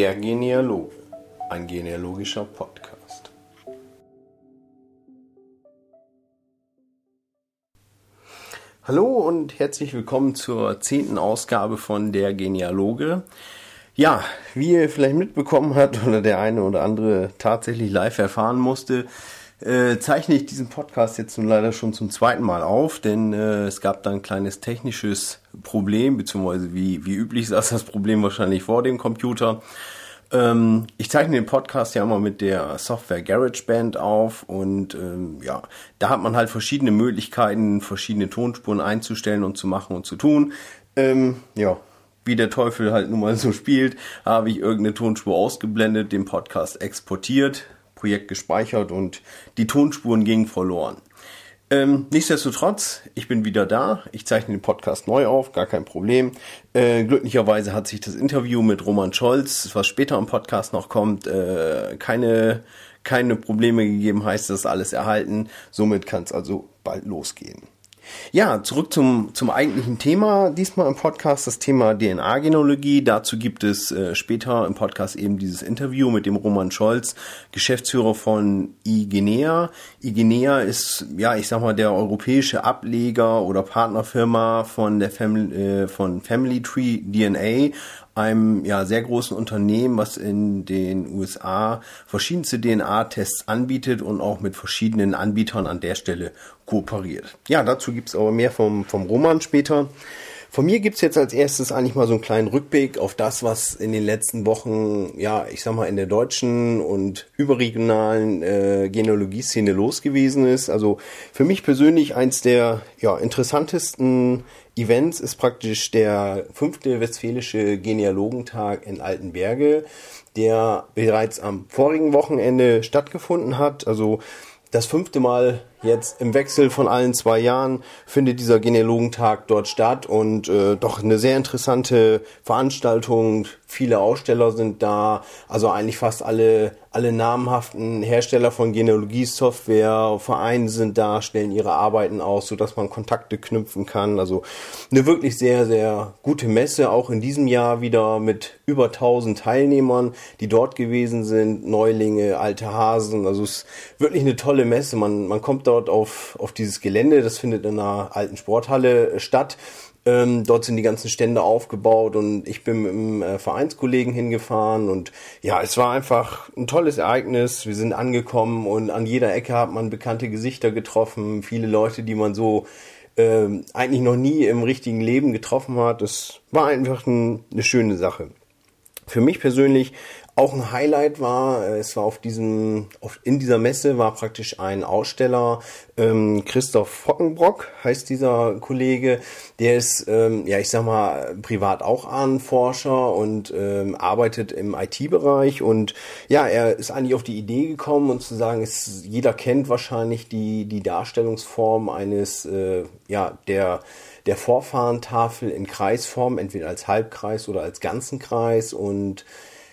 Der Genealoge, ein genealogischer Podcast. Hallo und herzlich willkommen zur zehnten Ausgabe von Der Genealoge. Ja, wie ihr vielleicht mitbekommen habt oder der eine oder andere tatsächlich live erfahren musste, äh, zeichne ich diesen Podcast jetzt nun leider schon zum zweiten Mal auf, denn äh, es gab da ein kleines technisches Problem, beziehungsweise wie, wie üblich saß das Problem wahrscheinlich vor dem Computer. Ähm, ich zeichne den Podcast ja immer mit der Software GarageBand auf und ähm, ja, da hat man halt verschiedene Möglichkeiten, verschiedene Tonspuren einzustellen und zu machen und zu tun. Ähm, ja, wie der Teufel halt nun mal so spielt, habe ich irgendeine Tonspur ausgeblendet, den Podcast exportiert, Projekt gespeichert und die Tonspuren gingen verloren. Ähm, nichtsdestotrotz, ich bin wieder da. Ich zeichne den Podcast neu auf, gar kein Problem. Äh, glücklicherweise hat sich das Interview mit Roman Scholz, was später im Podcast noch kommt, äh, keine, keine Probleme gegeben, heißt das alles erhalten. Somit kann es also bald losgehen. Ja, zurück zum, zum eigentlichen Thema. Diesmal im Podcast das Thema DNA-Genealogie. Dazu gibt es äh, später im Podcast eben dieses Interview mit dem Roman Scholz, Geschäftsführer von iGenea. iGenea ist, ja, ich sag mal, der europäische Ableger oder Partnerfirma von der Family, äh, von Family Tree DNA einem ja, sehr großen Unternehmen, was in den USA verschiedenste DNA-Tests anbietet und auch mit verschiedenen Anbietern an der Stelle kooperiert. Ja, dazu gibt's aber mehr vom, vom Roman später. Von mir gibt's jetzt als erstes eigentlich mal so einen kleinen Rückblick auf das, was in den letzten Wochen, ja, ich sag mal, in der deutschen und überregionalen äh, Genealogie-Szene los gewesen ist. Also für mich persönlich eins der ja, interessantesten Events ist praktisch der fünfte Westfälische Genealogentag in Altenberge, der bereits am vorigen Wochenende stattgefunden hat. Also das fünfte Mal Jetzt im Wechsel von allen zwei Jahren findet dieser Genealogentag dort statt und äh, doch eine sehr interessante Veranstaltung. Viele Aussteller sind da, also eigentlich fast alle alle namhaften Hersteller von Genealogie-Software, Vereine sind da, stellen ihre Arbeiten aus, so dass man Kontakte knüpfen kann. Also eine wirklich sehr sehr gute Messe, auch in diesem Jahr wieder mit über 1000 Teilnehmern, die dort gewesen sind, Neulinge, alte Hasen. Also es ist wirklich eine tolle Messe. Man man kommt dort auf, auf dieses Gelände. Das findet in einer alten Sporthalle äh, statt. Ähm, dort sind die ganzen Stände aufgebaut und ich bin mit einem äh, Vereinskollegen hingefahren und ja, es war einfach ein tolles Ereignis. Wir sind angekommen und an jeder Ecke hat man bekannte Gesichter getroffen, viele Leute, die man so ähm, eigentlich noch nie im richtigen Leben getroffen hat. Es war einfach ein, eine schöne Sache. Für mich persönlich auch ein Highlight war, äh, es war auf diesem, auf, in dieser Messe war praktisch ein Aussteller, ähm, Christoph Fockenbrock heißt dieser Kollege, der ist, ähm, ja ich sag mal, privat auch Ahnenforscher und ähm, arbeitet im IT-Bereich und ja, er ist eigentlich auf die Idee gekommen und zu sagen, es, jeder kennt wahrscheinlich die, die Darstellungsform eines, äh, ja, der der Vorfahrentafel in Kreisform, entweder als Halbkreis oder als ganzen Kreis. Und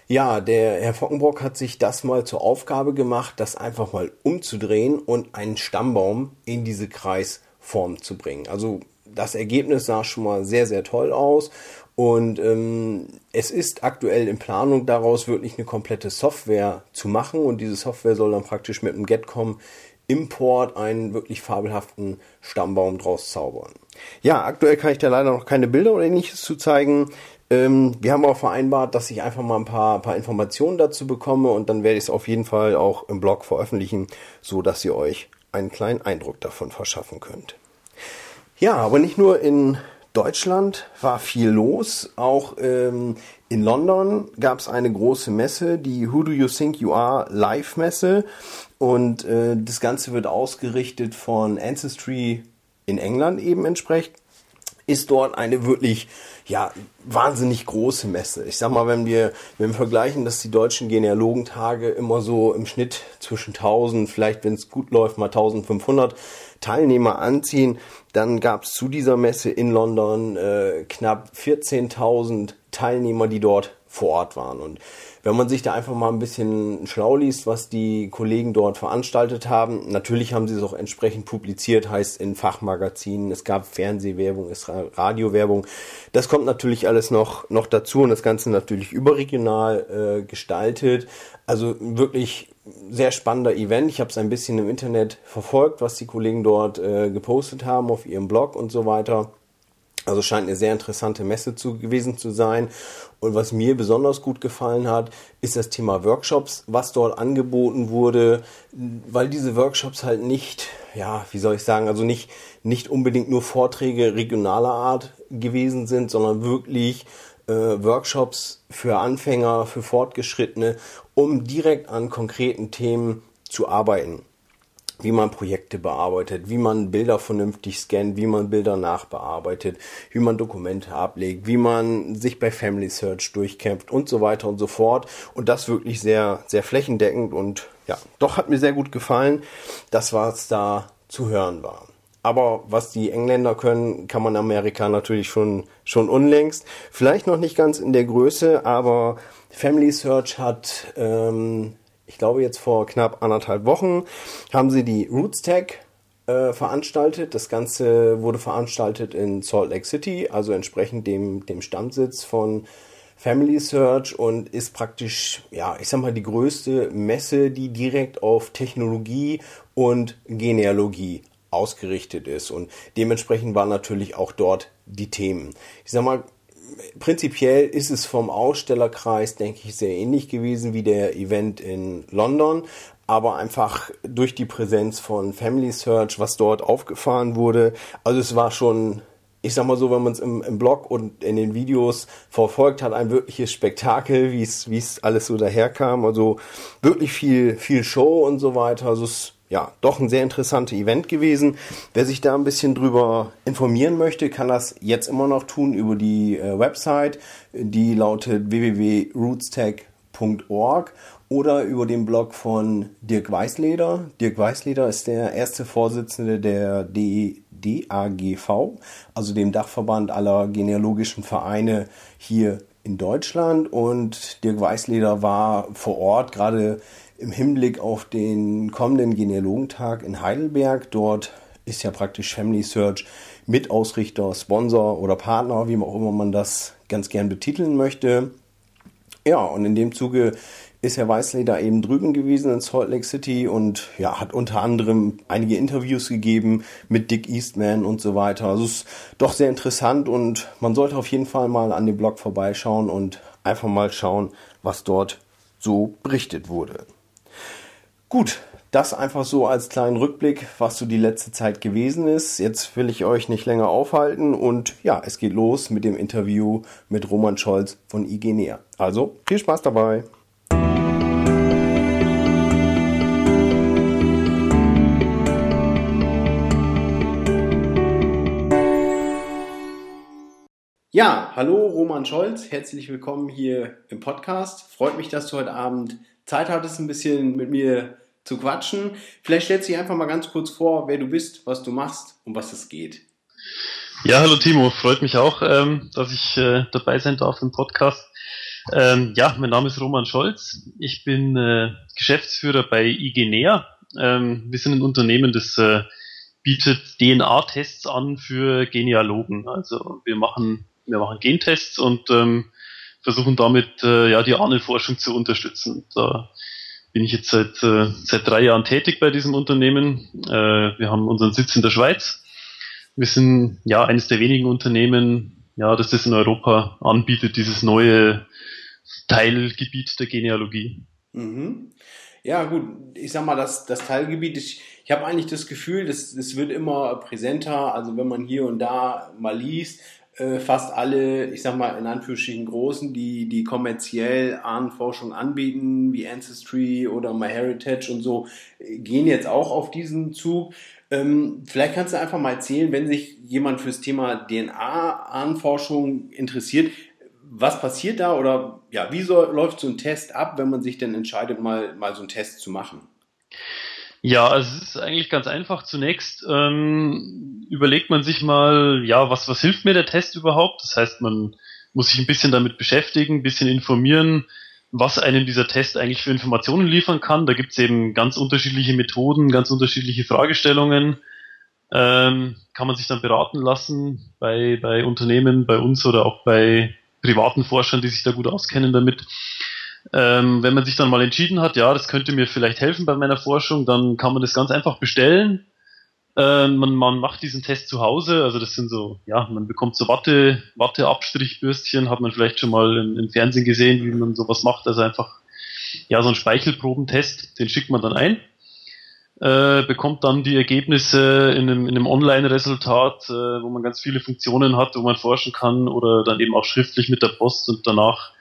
ja, der Herr Fockenbrock hat sich das mal zur Aufgabe gemacht, das einfach mal umzudrehen und einen Stammbaum in diese Kreisform zu bringen. Also das Ergebnis sah schon mal sehr, sehr toll aus. Und ähm, es ist aktuell in Planung, daraus wirklich eine komplette Software zu machen. Und diese Software soll dann praktisch mit dem Getcom Import einen wirklich fabelhaften Stammbaum draus zaubern. Ja, aktuell kann ich da leider noch keine Bilder oder ähnliches zu zeigen. Ähm, wir haben auch vereinbart, dass ich einfach mal ein paar, paar Informationen dazu bekomme und dann werde ich es auf jeden Fall auch im Blog veröffentlichen, so dass ihr euch einen kleinen Eindruck davon verschaffen könnt. Ja, aber nicht nur in Deutschland war viel los. Auch ähm, in London gab es eine große Messe, die Who Do You Think You Are Live Messe. Und äh, das Ganze wird ausgerichtet von Ancestry in England eben entsprechend ist dort eine wirklich ja wahnsinnig große Messe. Ich sag mal, wenn wir wenn wir vergleichen, dass die deutschen Genealogentage immer so im Schnitt zwischen 1000, vielleicht wenn es gut läuft mal 1500 Teilnehmer anziehen, dann gab es zu dieser Messe in London äh, knapp 14.000 Teilnehmer, die dort vor Ort waren. Und wenn man sich da einfach mal ein bisschen schlau liest, was die Kollegen dort veranstaltet haben, natürlich haben sie es auch entsprechend publiziert, heißt in Fachmagazinen, es gab Fernsehwerbung, es Radiowerbung. Das kommt natürlich alles noch, noch dazu und das Ganze natürlich überregional äh, gestaltet. Also wirklich sehr spannender Event. Ich habe es ein bisschen im Internet verfolgt, was die Kollegen dort äh, gepostet haben auf ihrem Blog und so weiter. Also scheint eine sehr interessante Messe zu, gewesen zu sein. Und was mir besonders gut gefallen hat, ist das Thema Workshops, was dort angeboten wurde, weil diese Workshops halt nicht, ja, wie soll ich sagen, also nicht, nicht unbedingt nur Vorträge regionaler Art gewesen sind, sondern wirklich äh, Workshops für Anfänger, für Fortgeschrittene, um direkt an konkreten Themen zu arbeiten wie man Projekte bearbeitet, wie man Bilder vernünftig scannt, wie man Bilder nachbearbeitet, wie man Dokumente ablegt, wie man sich bei Family Search durchkämpft und so weiter und so fort. Und das wirklich sehr, sehr flächendeckend und ja, doch hat mir sehr gut gefallen, das was da zu hören war. Aber was die Engländer können, kann man Amerika natürlich schon, schon unlängst. Vielleicht noch nicht ganz in der Größe, aber Family Search hat ähm, ich glaube jetzt vor knapp anderthalb Wochen, haben sie die Roots Tag äh, veranstaltet. Das Ganze wurde veranstaltet in Salt Lake City, also entsprechend dem, dem Stammsitz von Family Search und ist praktisch, ja, ich sag mal, die größte Messe, die direkt auf Technologie und Genealogie ausgerichtet ist. Und dementsprechend waren natürlich auch dort die Themen. Ich sag mal, prinzipiell ist es vom Ausstellerkreis, denke ich, sehr ähnlich gewesen wie der Event in London. Aber einfach durch die Präsenz von Family Search, was dort aufgefahren wurde. Also es war schon, ich sag mal so, wenn man es im, im Blog und in den Videos verfolgt hat, ein wirkliches Spektakel, wie es, wie es alles so daherkam. Also wirklich viel, viel Show und so weiter. Also es ja, doch ein sehr interessantes Event gewesen. Wer sich da ein bisschen drüber informieren möchte, kann das jetzt immer noch tun über die äh, Website, die lautet www.rootstech.org oder über den Blog von Dirk Weißleder. Dirk Weißleder ist der erste Vorsitzende der DAGV, also dem Dachverband aller genealogischen Vereine hier in Deutschland. Und Dirk Weißleder war vor Ort gerade im Hinblick auf den kommenden Genealogentag in Heidelberg. Dort ist ja praktisch Family Search Mitausrichter, Sponsor oder Partner, wie auch immer man das ganz gern betiteln möchte. Ja, und in dem Zuge ist Herr Weisley da eben drüben gewesen in Salt Lake City und ja, hat unter anderem einige Interviews gegeben mit Dick Eastman und so weiter. Also es ist doch sehr interessant und man sollte auf jeden Fall mal an dem Blog vorbeischauen und einfach mal schauen, was dort so berichtet wurde. Gut, das einfach so als kleinen Rückblick, was so die letzte Zeit gewesen ist. Jetzt will ich euch nicht länger aufhalten und ja, es geht los mit dem Interview mit Roman Scholz von Igenea. Also viel Spaß dabei. Ja, hallo Roman Scholz, herzlich willkommen hier im Podcast. Freut mich, dass du heute Abend Zeit hattest, ein bisschen mit mir zu quatschen. Vielleicht stellst du dich einfach mal ganz kurz vor, wer du bist, was du machst und was es geht. Ja, hallo Timo, freut mich auch, ähm, dass ich äh, dabei sein darf im Podcast. Ähm, ja, mein Name ist Roman Scholz. Ich bin äh, Geschäftsführer bei Igenea. Ähm, wir sind ein Unternehmen, das äh, bietet DNA-Tests an für Genealogen. Also wir machen, wir machen Gentests und ähm, versuchen damit äh, ja die Ahnenforschung zu unterstützen. Da bin ich jetzt seit, äh, seit drei Jahren tätig bei diesem Unternehmen. Äh, wir haben unseren Sitz in der Schweiz. Wir sind ja eines der wenigen Unternehmen, ja, das das in Europa anbietet, dieses neue Teilgebiet der Genealogie. Mhm. Ja, gut, ich sag mal, das, das Teilgebiet, ich, ich habe eigentlich das Gefühl, das, das wird immer präsenter. Also wenn man hier und da mal liest, äh, fast alle, ich sag mal in Anführungsstrichen großen, die, die kommerziell Ahnenforschung anbieten, wie Ancestry oder MyHeritage und so, gehen jetzt auch auf diesen Zug. Ähm, vielleicht kannst du einfach mal erzählen, wenn sich jemand fürs Thema DNA-Ahnenforschung interessiert, was passiert da oder ja, wie so, läuft so ein Test ab, wenn man sich denn entscheidet, mal, mal so einen Test zu machen? Ja, also es ist eigentlich ganz einfach. Zunächst ähm, überlegt man sich mal, ja, was, was hilft mir der Test überhaupt? Das heißt, man, muss sich ein bisschen damit beschäftigen, ein bisschen informieren, was einem dieser Test eigentlich für Informationen liefern kann. Da gibt es eben ganz unterschiedliche Methoden, ganz unterschiedliche Fragestellungen. Ähm, kann man sich dann beraten lassen bei, bei Unternehmen, bei uns oder auch bei privaten Forschern, die sich da gut auskennen damit. Ähm, wenn man sich dann mal entschieden hat, ja, das könnte mir vielleicht helfen bei meiner Forschung, dann kann man das ganz einfach bestellen. Ähm, man, man macht diesen Test zu Hause, also das sind so, ja, man bekommt so Watte, Watteabstrichbürstchen, hat man vielleicht schon mal im, im Fernsehen gesehen, wie man sowas macht, also einfach, ja, so ein Speichelprobentest, den schickt man dann ein. Äh, bekommt dann die Ergebnisse in einem, in einem Online-Resultat, äh, wo man ganz viele Funktionen hat, wo man forschen kann oder dann eben auch schriftlich mit der Post und danach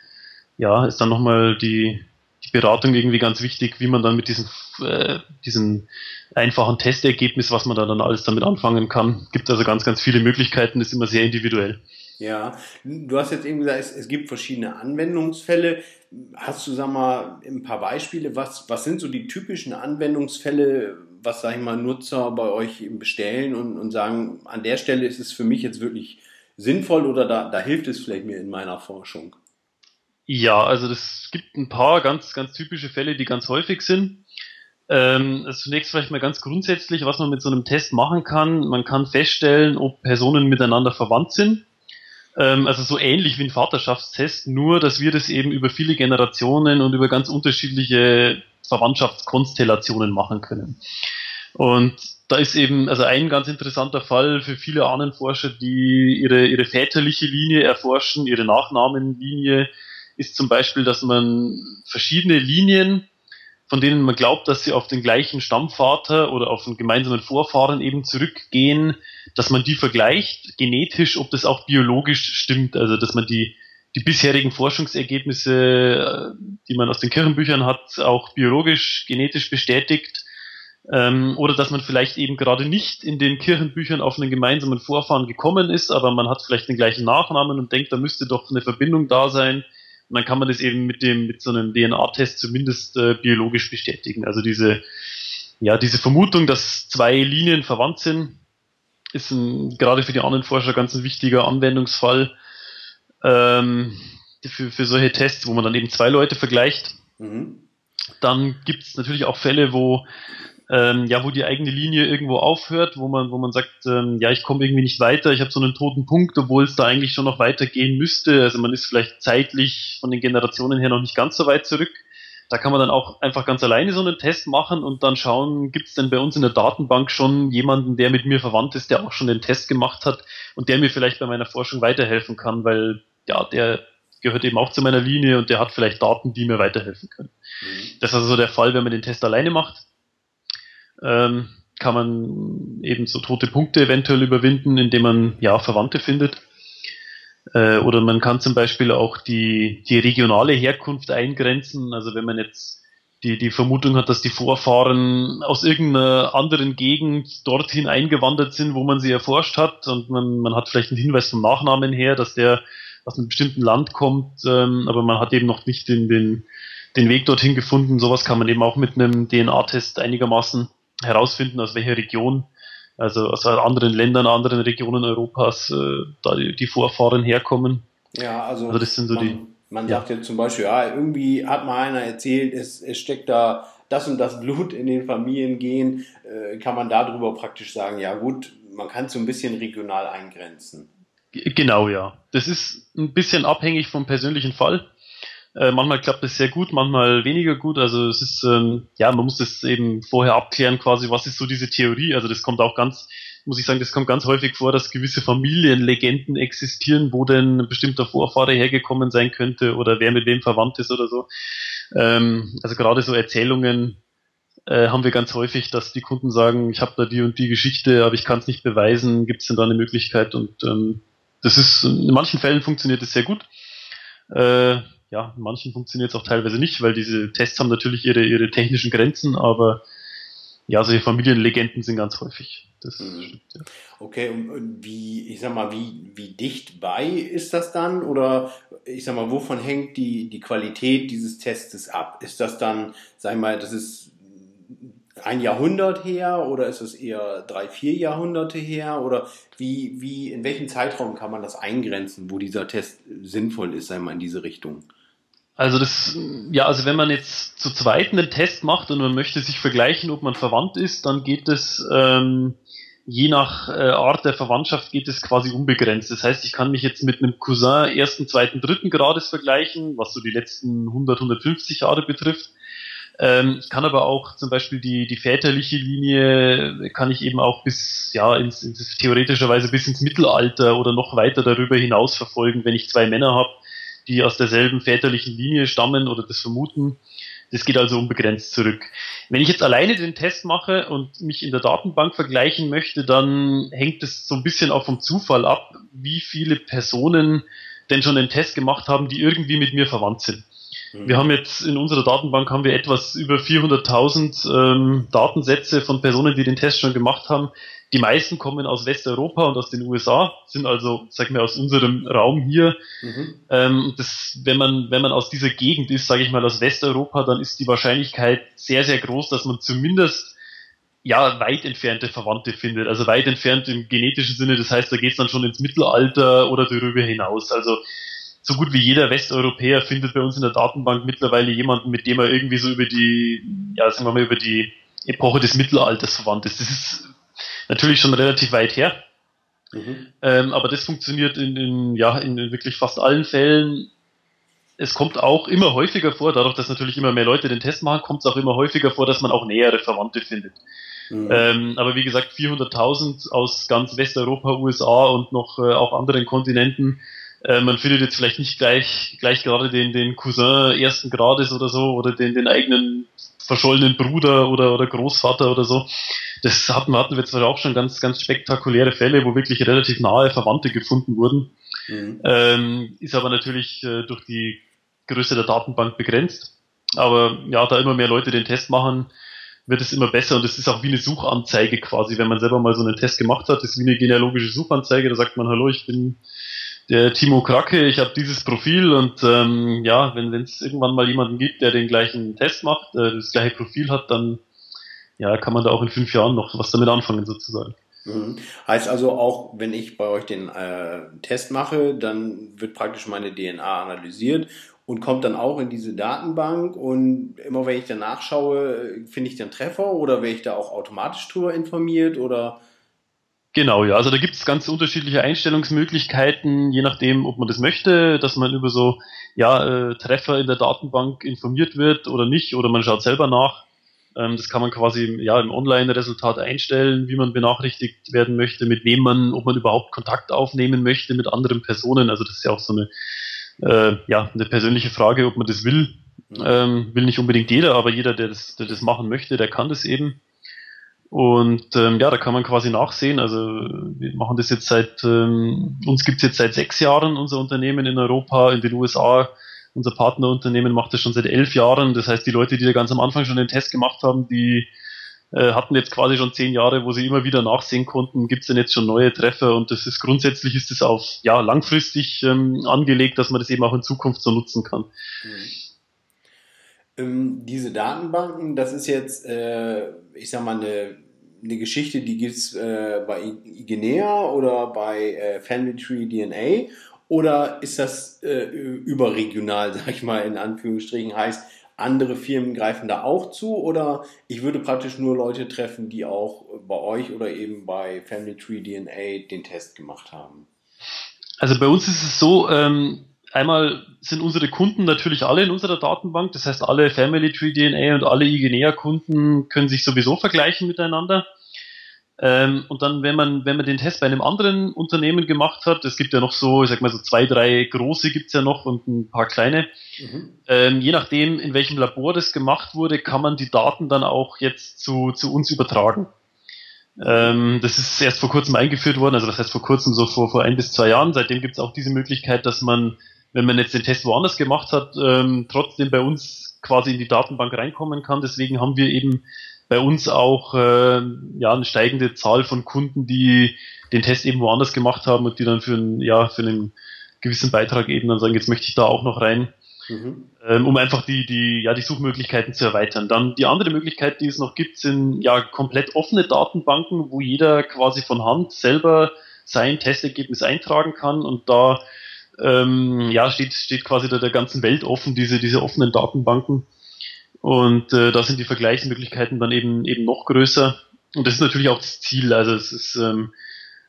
ja, ist dann nochmal die, die Beratung irgendwie ganz wichtig, wie man dann mit diesem, äh, diesem einfachen Testergebnis, was man da dann alles damit anfangen kann. Gibt also ganz, ganz viele Möglichkeiten, ist immer sehr individuell. Ja, du hast jetzt eben gesagt, es, es gibt verschiedene Anwendungsfälle. Hast du, sag mal, ein paar Beispiele? Was, was sind so die typischen Anwendungsfälle, was, sag ich mal, Nutzer bei euch eben bestellen und, und sagen, an der Stelle ist es für mich jetzt wirklich sinnvoll oder da, da hilft es vielleicht mir in meiner Forschung? Ja, also es gibt ein paar ganz, ganz typische Fälle, die ganz häufig sind. Ähm, also zunächst vielleicht mal ganz grundsätzlich, was man mit so einem Test machen kann. Man kann feststellen, ob Personen miteinander verwandt sind. Ähm, also so ähnlich wie ein Vaterschaftstest, nur dass wir das eben über viele Generationen und über ganz unterschiedliche Verwandtschaftskonstellationen machen können. Und da ist eben, also ein ganz interessanter Fall für viele Ahnenforscher, die ihre, ihre väterliche Linie erforschen, ihre Nachnamenlinie, ist zum Beispiel, dass man verschiedene Linien, von denen man glaubt, dass sie auf den gleichen Stammvater oder auf einen gemeinsamen Vorfahren eben zurückgehen, dass man die vergleicht, genetisch, ob das auch biologisch stimmt, also dass man die, die bisherigen Forschungsergebnisse, äh, die man aus den Kirchenbüchern hat, auch biologisch, genetisch bestätigt. Ähm, oder dass man vielleicht eben gerade nicht in den Kirchenbüchern auf einen gemeinsamen Vorfahren gekommen ist, aber man hat vielleicht den gleichen Nachnamen und denkt, da müsste doch eine Verbindung da sein. Und dann kann man das eben mit dem, mit so einem DNA-Test zumindest äh, biologisch bestätigen. Also diese, ja, diese Vermutung, dass zwei Linien verwandt sind, ist ein, gerade für die anderen Forscher ganz ein wichtiger Anwendungsfall ähm, für, für solche Tests, wo man dann eben zwei Leute vergleicht. Mhm. Dann gibt es natürlich auch Fälle, wo ähm, ja, wo die eigene Linie irgendwo aufhört, wo man, wo man sagt, ähm, ja, ich komme irgendwie nicht weiter, ich habe so einen toten Punkt, obwohl es da eigentlich schon noch weitergehen müsste. Also man ist vielleicht zeitlich von den Generationen her noch nicht ganz so weit zurück. Da kann man dann auch einfach ganz alleine so einen Test machen und dann schauen, gibt es denn bei uns in der Datenbank schon jemanden, der mit mir verwandt ist, der auch schon den Test gemacht hat und der mir vielleicht bei meiner Forschung weiterhelfen kann, weil ja, der gehört eben auch zu meiner Linie und der hat vielleicht Daten, die mir weiterhelfen können. Mhm. Das ist also der Fall, wenn man den Test alleine macht ähm, kann man eben so tote Punkte eventuell überwinden, indem man ja Verwandte findet. Äh, oder man kann zum Beispiel auch die, die regionale Herkunft eingrenzen. Also wenn man jetzt die, die Vermutung hat, dass die Vorfahren aus irgendeiner anderen Gegend dorthin eingewandert sind, wo man sie erforscht hat und man, man hat vielleicht einen Hinweis vom Nachnamen her, dass der aus einem bestimmten Land kommt, ähm, aber man hat eben noch nicht den, den, den Weg dorthin gefunden. Sowas kann man eben auch mit einem DNA-Test einigermaßen herausfinden, aus welcher Region, also aus anderen Ländern, anderen Regionen Europas, äh, da die, die, Vorfahren herkommen. Ja, also, also das sind so man, die. Man ja. sagt jetzt zum Beispiel, ja, irgendwie hat mal einer erzählt, es, es steckt da das und das Blut in den Familiengenen, äh, kann man darüber praktisch sagen, ja gut, man kann es so ein bisschen regional eingrenzen. Genau, ja. Das ist ein bisschen abhängig vom persönlichen Fall. Äh, manchmal klappt es sehr gut, manchmal weniger gut. Also es ist, ähm, ja, man muss das eben vorher abklären, quasi, was ist so diese Theorie. Also das kommt auch ganz, muss ich sagen, das kommt ganz häufig vor, dass gewisse Familienlegenden existieren, wo denn ein bestimmter Vorfahre hergekommen sein könnte oder wer mit wem verwandt ist oder so. Ähm, also gerade so Erzählungen äh, haben wir ganz häufig, dass die Kunden sagen, ich habe da die und die Geschichte, aber ich kann es nicht beweisen, gibt es denn da eine Möglichkeit? Und ähm, das ist, in manchen Fällen funktioniert es sehr gut. Äh, ja, in manchen funktioniert es auch teilweise nicht, weil diese Tests haben natürlich ihre, ihre technischen Grenzen, aber ja, solche Familienlegenden sind ganz häufig. Das mhm. stimmt, ja. Okay, und wie, ich sag mal, wie, wie dicht bei ist das dann? Oder ich sag mal, wovon hängt die, die Qualität dieses Testes ab? Ist das dann, sag ich mal, das ist ein Jahrhundert her oder ist es eher drei, vier Jahrhunderte her? Oder wie, wie, in welchem Zeitraum kann man das eingrenzen, wo dieser Test sinnvoll ist, einmal in diese Richtung? Also das, ja, also wenn man jetzt zu zweit einen Test macht und man möchte sich vergleichen, ob man verwandt ist, dann geht es ähm, je nach äh, Art der Verwandtschaft geht es quasi unbegrenzt. Das heißt, ich kann mich jetzt mit einem Cousin ersten, zweiten, dritten Grades vergleichen, was so die letzten 100, 150 Jahre betrifft. Ähm, ich kann aber auch zum Beispiel die, die väterliche Linie kann ich eben auch bis, ja, ins, ins, theoretischerweise bis ins Mittelalter oder noch weiter darüber hinaus verfolgen, wenn ich zwei Männer habe, die aus derselben väterlichen Linie stammen oder das vermuten. Das geht also unbegrenzt zurück. Wenn ich jetzt alleine den Test mache und mich in der Datenbank vergleichen möchte, dann hängt es so ein bisschen auch vom Zufall ab, wie viele Personen denn schon den Test gemacht haben, die irgendwie mit mir verwandt sind. Wir haben jetzt in unserer Datenbank haben wir etwas über 400.000 ähm, Datensätze von Personen, die den Test schon gemacht haben. Die meisten kommen aus Westeuropa und aus den USA, sind also, sag mir, aus unserem Raum hier. Mhm. Ähm, das, wenn man, wenn man aus dieser Gegend ist, sage ich mal, aus Westeuropa, dann ist die Wahrscheinlichkeit sehr, sehr groß, dass man zumindest ja, weit entfernte Verwandte findet. Also weit entfernt im genetischen Sinne, das heißt, da geht es dann schon ins Mittelalter oder darüber hinaus. Also so gut wie jeder Westeuropäer findet bei uns in der Datenbank mittlerweile jemanden, mit dem er irgendwie so über die, ja, sagen wir mal, über die Epoche des Mittelalters verwandt ist. Das ist natürlich schon relativ weit her. Mhm. Ähm, aber das funktioniert in, in, ja, in wirklich fast allen Fällen. Es kommt auch immer häufiger vor, dadurch, dass natürlich immer mehr Leute den Test machen, kommt es auch immer häufiger vor, dass man auch nähere Verwandte findet. Mhm. Ähm, aber wie gesagt, 400.000 aus ganz Westeuropa, USA und noch äh, auch anderen Kontinenten äh, man findet jetzt vielleicht nicht gleich, gleich gerade den, den Cousin ersten Grades oder so oder den, den eigenen verschollenen Bruder oder, oder Großvater oder so. Das hatten, hatten wir zwar auch schon ganz, ganz spektakuläre Fälle, wo wirklich relativ nahe Verwandte gefunden wurden. Mhm. Ähm, ist aber natürlich äh, durch die Größe der Datenbank begrenzt. Aber ja, da immer mehr Leute den Test machen, wird es immer besser und es ist auch wie eine Suchanzeige quasi, wenn man selber mal so einen Test gemacht hat, ist wie eine genealogische Suchanzeige, da sagt man, hallo, ich bin der Timo Kracke, ich habe dieses Profil und ähm, ja, wenn es irgendwann mal jemanden gibt, der den gleichen Test macht, äh, das gleiche Profil hat, dann ja, kann man da auch in fünf Jahren noch was damit anfangen sozusagen. Mhm. Heißt also auch, wenn ich bei euch den äh, Test mache, dann wird praktisch meine DNA analysiert und kommt dann auch in diese Datenbank und immer wenn ich dann nachschaue, finde ich dann Treffer oder werde ich da auch automatisch drüber informiert oder Genau, ja. Also da gibt es ganz unterschiedliche Einstellungsmöglichkeiten, je nachdem, ob man das möchte, dass man über so ja, äh, Treffer in der Datenbank informiert wird oder nicht, oder man schaut selber nach. Ähm, das kann man quasi ja, im Online-Resultat einstellen, wie man benachrichtigt werden möchte, mit wem man, ob man überhaupt Kontakt aufnehmen möchte mit anderen Personen. Also das ist ja auch so eine, äh, ja, eine persönliche Frage, ob man das will. Ähm, will nicht unbedingt jeder, aber jeder, der das, der das machen möchte, der kann das eben. Und ähm, ja, da kann man quasi nachsehen. Also wir machen das jetzt seit, ähm, uns gibt's jetzt seit sechs Jahren, unser Unternehmen in Europa, in den USA. Unser Partnerunternehmen macht das schon seit elf Jahren. Das heißt, die Leute, die da ganz am Anfang schon den Test gemacht haben, die äh, hatten jetzt quasi schon zehn Jahre, wo sie immer wieder nachsehen konnten, gibt's denn jetzt schon neue Treffer und das ist grundsätzlich ist es auf ja langfristig ähm, angelegt, dass man das eben auch in Zukunft so nutzen kann. Mhm. Ähm, diese Datenbanken, das ist jetzt, äh, ich sag mal, eine, eine Geschichte, die gibt's äh, bei Igenea oder bei äh, Family Tree DNA oder ist das äh, überregional, sag ich mal, in Anführungsstrichen, heißt, andere Firmen greifen da auch zu oder ich würde praktisch nur Leute treffen, die auch bei euch oder eben bei Family Tree DNA den Test gemacht haben? Also bei uns ist es so, ähm, einmal sind unsere Kunden natürlich alle in unserer Datenbank, das heißt alle Family Tree DNA und alle Igenea Kunden können sich sowieso vergleichen miteinander. Ähm, und dann, wenn man, wenn man den Test bei einem anderen Unternehmen gemacht hat, es gibt ja noch so, ich sag mal so zwei, drei große gibt's ja noch und ein paar kleine. Mhm. Ähm, je nachdem, in welchem Labor das gemacht wurde, kann man die Daten dann auch jetzt zu, zu uns übertragen. Ähm, das ist erst vor kurzem eingeführt worden, also das heißt vor kurzem, so vor, vor ein bis zwei Jahren. Seitdem gibt's auch diese Möglichkeit, dass man wenn man jetzt den Test woanders gemacht hat, ähm, trotzdem bei uns quasi in die Datenbank reinkommen kann. Deswegen haben wir eben bei uns auch äh, ja eine steigende Zahl von Kunden, die den Test eben woanders gemacht haben und die dann für, einen, ja, für einen gewissen Beitrag eben dann sagen, jetzt möchte ich da auch noch rein. mhm. ähm, um einfach die, die, ja, die Suchmöglichkeiten zu erweitern. Dann die andere Möglichkeit, die es noch gibt, sind ja komplett offene Datenbanken, wo jeder quasi von Hand selber sein Testergebnis eintragen kann und da ähm, ja, steht, steht quasi der, der ganzen Welt offen, diese, diese offenen Datenbanken. Und äh, da sind die Vergleichsmöglichkeiten dann eben eben noch größer. Und das ist natürlich auch das Ziel. Also es ist, ähm,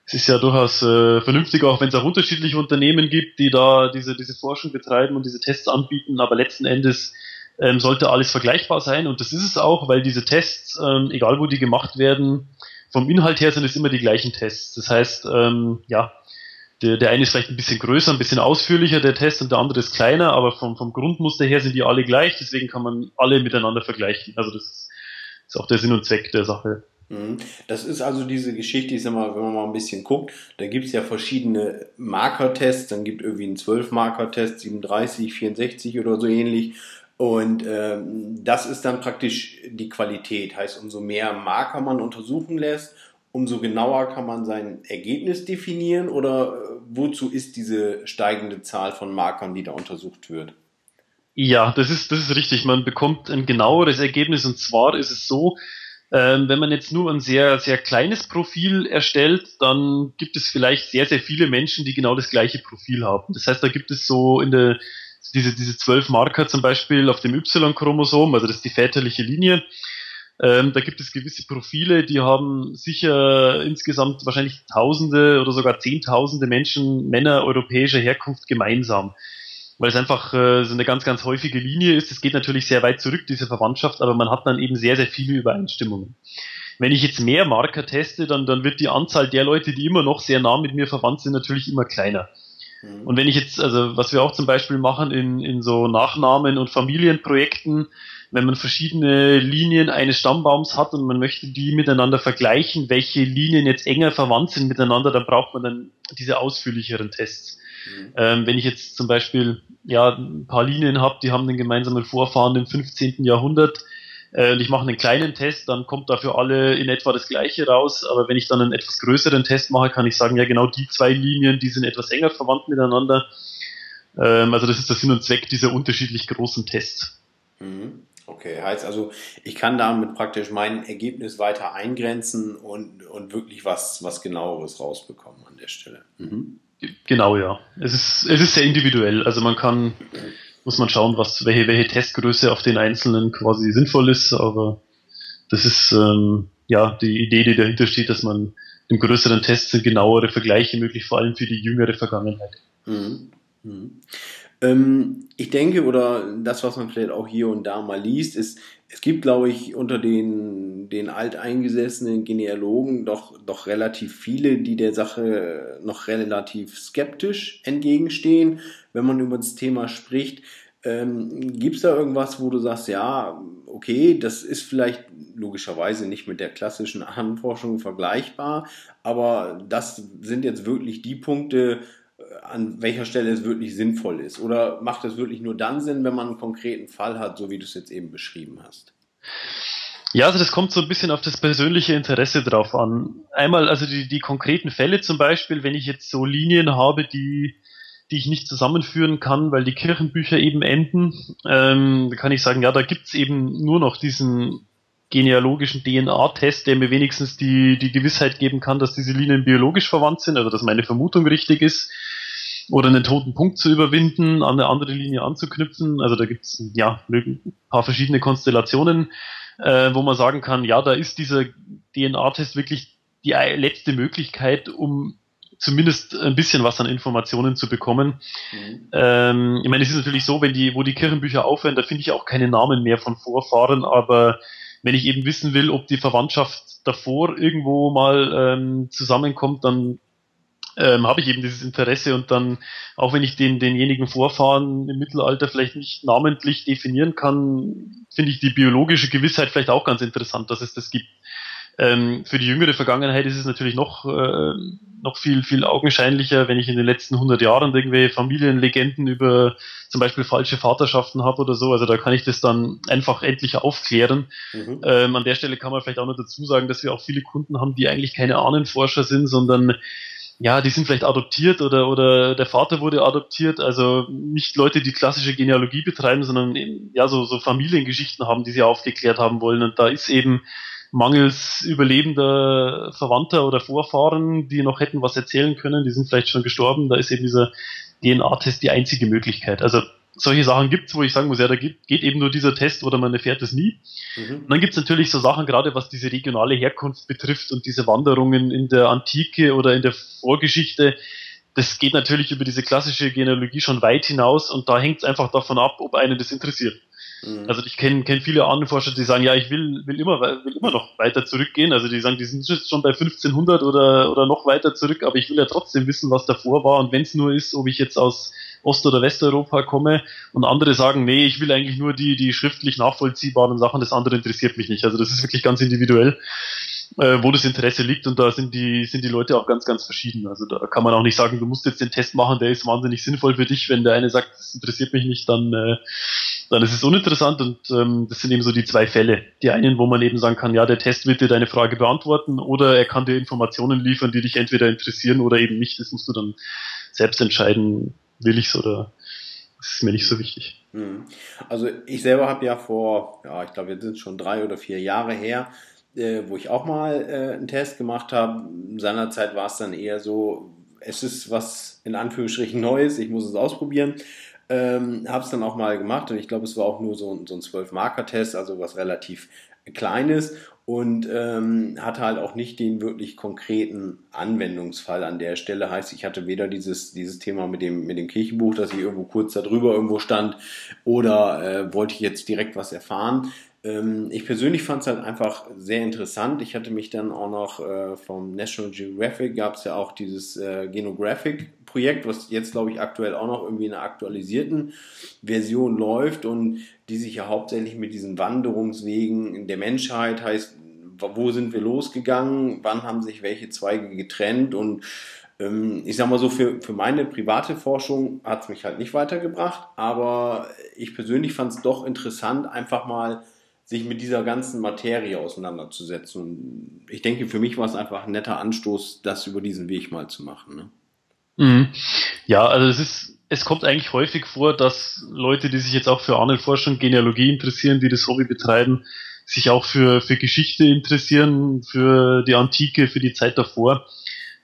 es ist ja durchaus äh, vernünftig, auch wenn es auch unterschiedliche Unternehmen gibt, die da diese, diese Forschung betreiben und diese Tests anbieten, aber letzten Endes ähm, sollte alles vergleichbar sein und das ist es auch, weil diese Tests, ähm, egal wo die gemacht werden, vom Inhalt her sind es immer die gleichen Tests. Das heißt, ähm, ja, der, der eine ist vielleicht ein bisschen größer, ein bisschen ausführlicher, der Test, und der andere ist kleiner, aber vom, vom Grundmuster her sind die alle gleich, deswegen kann man alle miteinander vergleichen. Also das ist auch der Sinn und Zweck der Sache. Mhm. Das ist also diese Geschichte, ich sag mal, wenn man mal ein bisschen guckt, da gibt es ja verschiedene Markertests, dann gibt irgendwie einen 12-Marker-Test, 37, 64 oder so ähnlich. Und ähm, das ist dann praktisch die Qualität. Heißt, umso mehr Marker man untersuchen lässt, umso genauer kann man sein Ergebnis definieren oder äh, wozu ist diese steigende Zahl von Markern, die da untersucht wird? Ja, das ist, das ist richtig. Man bekommt ein genaueres Ergebnis und zwar ist es so, ähm, wenn man jetzt nur ein sehr, sehr kleines Profil erstellt, dann gibt es vielleicht sehr, sehr viele Menschen, die genau das gleiche Profil haben. Das heißt, da gibt es so in der, diese, diese zwölf Marker zum Beispiel auf dem Y-Chromosom, also das ist die väterliche Linie, ähm, da gibt es gewisse Profile, die haben sicher insgesamt wahrscheinlich Tausende oder sogar Zehntausende Menschen, Männer europäischer Herkunft gemeinsam. Weil es einfach äh, so eine ganz, ganz häufige Linie ist. Es geht natürlich sehr weit zurück, diese Verwandtschaft, aber man hat dann eben sehr, sehr viele Übereinstimmungen. Wenn ich jetzt mehr Marker teste, dann, dann wird die Anzahl der Leute, die immer noch sehr nah mit mir verwandt sind, natürlich immer kleiner. Mhm. Und wenn ich jetzt, also was wir auch zum Beispiel machen in, in so Nachnamen und Familienprojekten, wenn man verschiedene Linien eines Stammbaums hat und man möchte die miteinander vergleichen, welche Linien jetzt enger verwandt sind miteinander, dann braucht man dann diese ausführlicheren Tests. Mhm. Ähm, wenn ich jetzt zum Beispiel ja ein paar Linien habe, die haben den gemeinsamen Vorfahren im 15. Jahrhundert äh, und ich mache einen kleinen Test, dann kommt dafür alle in etwa das gleiche raus. Aber wenn ich dann einen etwas größeren Test mache, kann ich sagen, ja genau die zwei Linien, die sind etwas enger verwandt miteinander. Ähm, also das ist der Sinn und Zweck dieser unterschiedlich großen Tests. Mhm. Okay, heißt also, ich kann damit praktisch mein Ergebnis weiter eingrenzen und, und wirklich was, was genaueres rausbekommen an der Stelle. Mhm. Genau, ja. Es ist, es ist sehr individuell. Also man kann, muss man schauen, was, welche, welche Testgröße auf den einzelnen quasi sinnvoll ist, aber das ist ähm, ja die Idee, die dahinter steht, dass man im größeren Test sind genauere Vergleiche möglich, vor allem für die jüngere Vergangenheit. Mhm. Mhm. Ähm, ich denke, oder das, was man vielleicht auch hier und da mal liest, ist, es gibt, glaube ich, unter den, den alteingesessenen Genealogen doch, doch relativ viele, die der Sache noch relativ skeptisch entgegenstehen, wenn man über das Thema spricht. Ähm, Gibt es da irgendwas, wo du sagst, ja, okay, das ist vielleicht logischerweise nicht mit der klassischen Ahnenforschung vergleichbar, aber das sind jetzt wirklich die Punkte, an welcher Stelle es wirklich sinnvoll ist? Oder macht es wirklich nur dann Sinn, wenn man einen konkreten Fall hat, so wie du es jetzt eben beschrieben hast? Ja, also das kommt so ein bisschen auf das persönliche Interesse drauf an. Einmal, also die, die konkreten Fälle zum Beispiel, wenn ich jetzt so Linien habe, die, die ich nicht zusammenführen kann, weil die Kirchenbücher eben enden, ähm, kann ich sagen, ja, da gibt's eben nur noch diesen genealogischen DNA-Test, der mir wenigstens die, die Gewissheit geben kann, dass diese Linien biologisch verwandt sind, also dass meine Vermutung richtig ist oder einen toten Punkt zu überwinden, an eine andere Linie anzuknüpfen. Also da gibt es ja ein paar verschiedene Konstellationen, äh, wo man sagen kann, ja, da ist dieser DNA-Test wirklich die letzte Möglichkeit, um zumindest ein bisschen was an Informationen zu bekommen. Mhm. Ähm, ich meine, es ist natürlich so, wenn die, wo die Kirchenbücher aufhören, da finde ich auch keine Namen mehr von Vorfahren, aber wenn ich eben wissen will, ob die Verwandtschaft davor irgendwo mal ähm, zusammenkommt, dann ähm, habe ich eben dieses Interesse und dann, auch wenn ich den, denjenigen Vorfahren im Mittelalter vielleicht nicht namentlich definieren kann, finde ich die biologische Gewissheit vielleicht auch ganz interessant, dass es das gibt. Ähm, für die jüngere Vergangenheit ist es natürlich noch, äh, noch viel, viel augenscheinlicher, wenn ich in den letzten 100 Jahren irgendwelche Familienlegenden über zum Beispiel falsche Vaterschaften habe oder so. Also da kann ich das dann einfach endlich aufklären. Mhm. Ähm, an der Stelle kann man vielleicht auch noch dazu sagen, dass wir auch viele Kunden haben, die eigentlich keine Ahnenforscher sind, sondern ja, die sind vielleicht adoptiert oder, oder der Vater wurde adoptiert, also nicht Leute, die klassische Genealogie betreiben, sondern eben, ja, so, so Familiengeschichten haben, die sie aufgeklärt haben wollen. Und da ist eben mangels überlebender Verwandter oder Vorfahren, die noch hätten was erzählen können, die sind vielleicht schon gestorben, da ist eben dieser DNA-Test die einzige Möglichkeit. Also solche Sachen gibt es, wo ich sagen muss, ja, da geht, geht, eben nur dieser Test oder man erfährt es nie. Mhm. Und dann gibt es natürlich so Sachen, gerade was diese regionale Herkunft betrifft und diese Wanderungen in der Antike oder in der Vorgeschichte, das geht natürlich über diese klassische Genealogie schon weit hinaus und da hängt es einfach davon ab, ob einen das interessiert. Mhm. Also ich kenne kenn viele Ahnenforscher, die sagen, ja, ich will, will, immer, will immer noch weiter zurückgehen. Also die sagen, die sind jetzt schon bei 1500 oder, oder noch weiter zurück, aber ich will ja trotzdem wissen, was davor war. Und wenn es nur ist, ob ich jetzt aus Ost- oder Westeuropa komme und andere sagen, nee, ich will eigentlich nur die, die schriftlich nachvollziehbaren Sachen, das andere interessiert mich nicht. Also das ist wirklich ganz individuell, äh, wo das Interesse liegt und da sind die, sind die Leute auch ganz, ganz verschieden. Also da kann man auch nicht sagen, du musst jetzt den Test machen, der ist wahnsinnig sinnvoll für dich. Wenn der eine sagt, das interessiert mich nicht, dann, äh, dann ist es uninteressant und ähm, das sind eben so die zwei Fälle. Die einen, wo man eben sagen kann, ja, der Test wird dir deine Frage beantworten oder er kann dir Informationen liefern, die dich entweder interessieren oder eben nicht. Das musst du dann selbst entscheiden, will ich's oder ist mir nicht so wichtig. Mhm. Also ich selber habe ja vor, ja, ich glaube, jetzt sind schon drei oder vier Jahre her, äh, wo ich auch mal äh, einen Test gemacht habe. Seinerzeit war es dann eher so, es ist was in Anführungsstrichen Neues, ich muss es ausprobieren. Ähm, habe es dann auch mal gemacht und ich glaube, es war auch nur so, so ein 12-Marker-Test, also was relativ Kleines und ähm, hatte halt auch nicht den wirklich konkreten Anwendungsfall an der Stelle. Heißt, ich hatte weder dieses, dieses Thema mit dem, mit dem Kirchenbuch, dass ich irgendwo kurz darüber irgendwo stand, oder äh, wollte ich jetzt direkt was erfahren. Ähm, ich persönlich fand es halt einfach sehr interessant. Ich hatte mich dann auch noch äh, vom National Geographic, gab es ja auch dieses äh, Genographic-Projekt, was jetzt, glaube ich, aktuell auch noch irgendwie in einer aktualisierten Version läuft und die sich ja hauptsächlich mit diesen Wanderungswegen der Menschheit heißt, wo sind wir losgegangen, wann haben sich welche Zweige getrennt und ähm, ich sag mal so, für, für meine private Forschung hat es mich halt nicht weitergebracht, aber ich persönlich fand es doch interessant, einfach mal sich mit dieser ganzen Materie auseinanderzusetzen. Und ich denke, für mich war es einfach ein netter Anstoß, das über diesen Weg mal zu machen. Ne? Mhm. Ja, also es ist es kommt eigentlich häufig vor, dass Leute, die sich jetzt auch für Ahnenforschung, Genealogie interessieren, die das Hobby betreiben, sich auch für, für Geschichte interessieren, für die Antike, für die Zeit davor.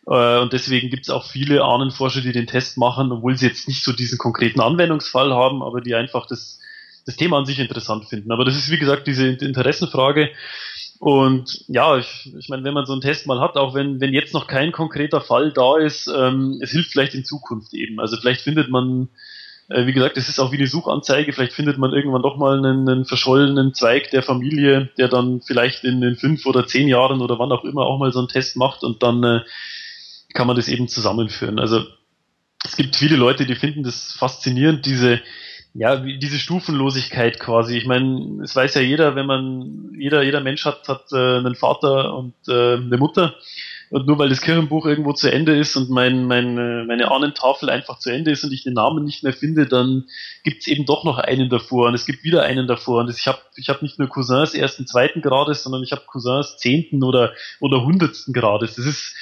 Äh, und deswegen gibt es auch viele Ahnenforscher, die den Test machen, obwohl sie jetzt nicht so diesen konkreten Anwendungsfall haben, aber die einfach das, das Thema an sich interessant finden. Aber das ist, wie gesagt, diese Interessenfrage. Und ja, ich, ich meine, wenn man so einen Test mal hat, auch wenn, wenn jetzt noch kein konkreter Fall da ist, ähm, es hilft vielleicht in Zukunft eben. Also vielleicht findet man, äh, wie gesagt, es ist auch wie eine Suchanzeige, vielleicht findet man irgendwann doch mal einen, einen verschollenen Zweig der Familie, der dann vielleicht in den fünf oder zehn Jahren oder wann auch immer auch mal so einen Test macht und dann äh, kann man das eben zusammenführen. Also es gibt viele Leute, die finden das faszinierend, diese ja, diese Stufenlosigkeit quasi. Ich meine, es weiß ja jeder, wenn man, jeder, jeder Mensch hat, hat äh, einen Vater und äh, eine Mutter. Und nur weil das Kirchenbuch irgendwo zu Ende ist und mein, mein, äh, meine Ahnentafel einfach zu Ende ist und ich den Namen nicht mehr finde, dann gibt's eben doch noch einen davor und es gibt wieder einen davor. Und ich habe ich hab nicht nur Cousins ersten, zweiten Grades, sondern ich habe Cousins zehnten oder, oder hundertsten Grades. Das ist,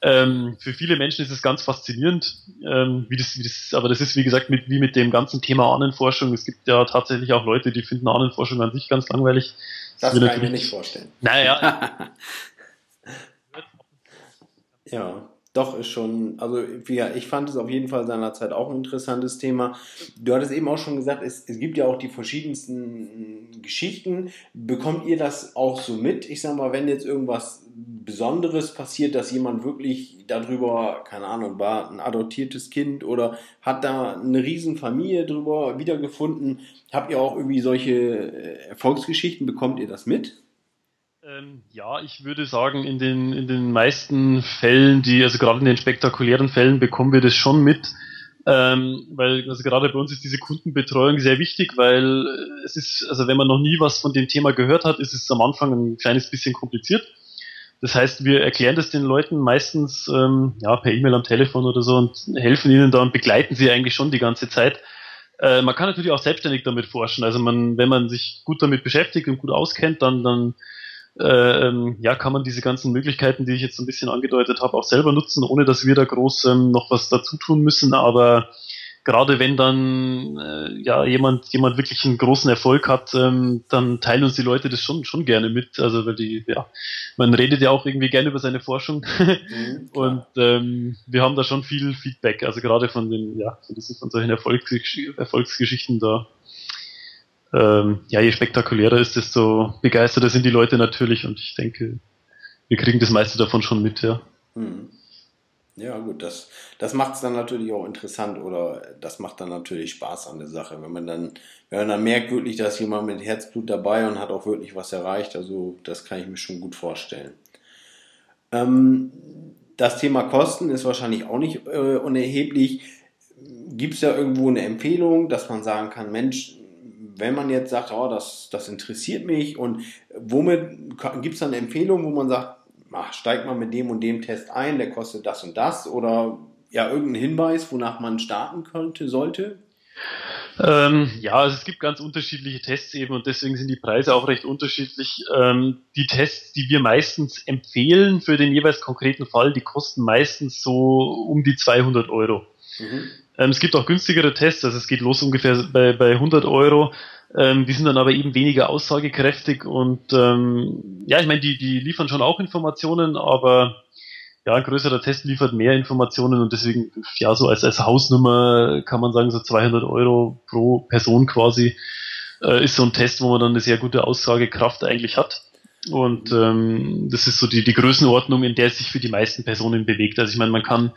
ähm, für viele Menschen ist es ganz faszinierend, ähm, wie das, wie das, aber das ist wie gesagt mit, wie mit dem ganzen Thema Ahnenforschung. Es gibt ja tatsächlich auch Leute, die finden Ahnenforschung an sich ganz langweilig. Das, das kann ich mir nicht vorstellen. Naja. ja. Doch, ist schon, also ja, ich fand es auf jeden Fall seinerzeit auch ein interessantes Thema. Du hattest eben auch schon gesagt, es, es gibt ja auch die verschiedensten Geschichten. Bekommt ihr das auch so mit? Ich sag mal, wenn jetzt irgendwas Besonderes passiert, dass jemand wirklich darüber, keine Ahnung, war ein adoptiertes Kind oder hat da eine Riesenfamilie drüber wiedergefunden, habt ihr auch irgendwie solche äh, Erfolgsgeschichten? Bekommt ihr das mit? Ähm, ja, ich würde sagen, in den, in den meisten Fällen, die, also gerade in den spektakulären Fällen bekommen wir das schon mit. Ähm, weil, also gerade bei uns ist diese Kundenbetreuung sehr wichtig, weil es ist, also wenn man noch nie was von dem Thema gehört hat, ist es am Anfang ein kleines bisschen kompliziert. Das heißt, wir erklären das den Leuten meistens ähm, ja, per E-Mail am Telefon oder so und helfen ihnen da und begleiten sie eigentlich schon die ganze Zeit. Äh, man kann natürlich auch selbstständig damit forschen. Also man, wenn man sich gut damit beschäftigt und gut auskennt, dann, dann äh, ähm, ja, kann man diese ganzen Möglichkeiten, die ich jetzt so ein bisschen angedeutet habe, auch selber nutzen, ohne dass wir da groß ähm, noch was dazu tun müssen. Aber gerade wenn dann äh, ja jemand jemand wirklich einen großen Erfolg hat, ähm, dann teilen uns die Leute das schon schon gerne mit. Also weil die ja man redet ja auch irgendwie gerne über seine Forschung mhm, und ähm, wir haben da schon viel Feedback. Also gerade von den ja von, diesen, von solchen Erfolgsgesch Erfolgsgeschichten da. Ähm, ja, je spektakulärer ist, desto begeisterter sind die Leute natürlich und ich denke, wir kriegen das meiste davon schon mit, ja. Mhm. Ja, gut, das, das macht es dann natürlich auch interessant oder das macht dann natürlich Spaß an der Sache. Wenn man dann, wenn man dann merkt wirklich, dass jemand mit Herzblut dabei und hat auch wirklich was erreicht, also das kann ich mir schon gut vorstellen. Ähm, das Thema Kosten ist wahrscheinlich auch nicht äh, unerheblich. Gibt es da irgendwo eine Empfehlung, dass man sagen kann, Mensch, wenn man jetzt sagt, oh, das, das interessiert mich und womit gibt es dann eine Empfehlung, wo man sagt, ach, steigt mal mit dem und dem Test ein, der kostet das und das oder ja, irgendein Hinweis, wonach man starten könnte, sollte? Ähm, ja, also es gibt ganz unterschiedliche Tests eben und deswegen sind die Preise auch recht unterschiedlich. Ähm, die Tests, die wir meistens empfehlen für den jeweils konkreten Fall, die kosten meistens so um die 200 Euro. Mhm. Ähm, es gibt auch günstigere Tests, also es geht los ungefähr bei, bei 100 Euro. Ähm, die sind dann aber eben weniger aussagekräftig und ähm, ja, ich meine, die, die liefern schon auch Informationen, aber ja, ein größerer Test liefert mehr Informationen und deswegen, ja, so als, als Hausnummer kann man sagen, so 200 Euro pro Person quasi äh, ist so ein Test, wo man dann eine sehr gute Aussagekraft eigentlich hat. Und ähm, das ist so die, die Größenordnung, in der es sich für die meisten Personen bewegt. Also ich meine, man kann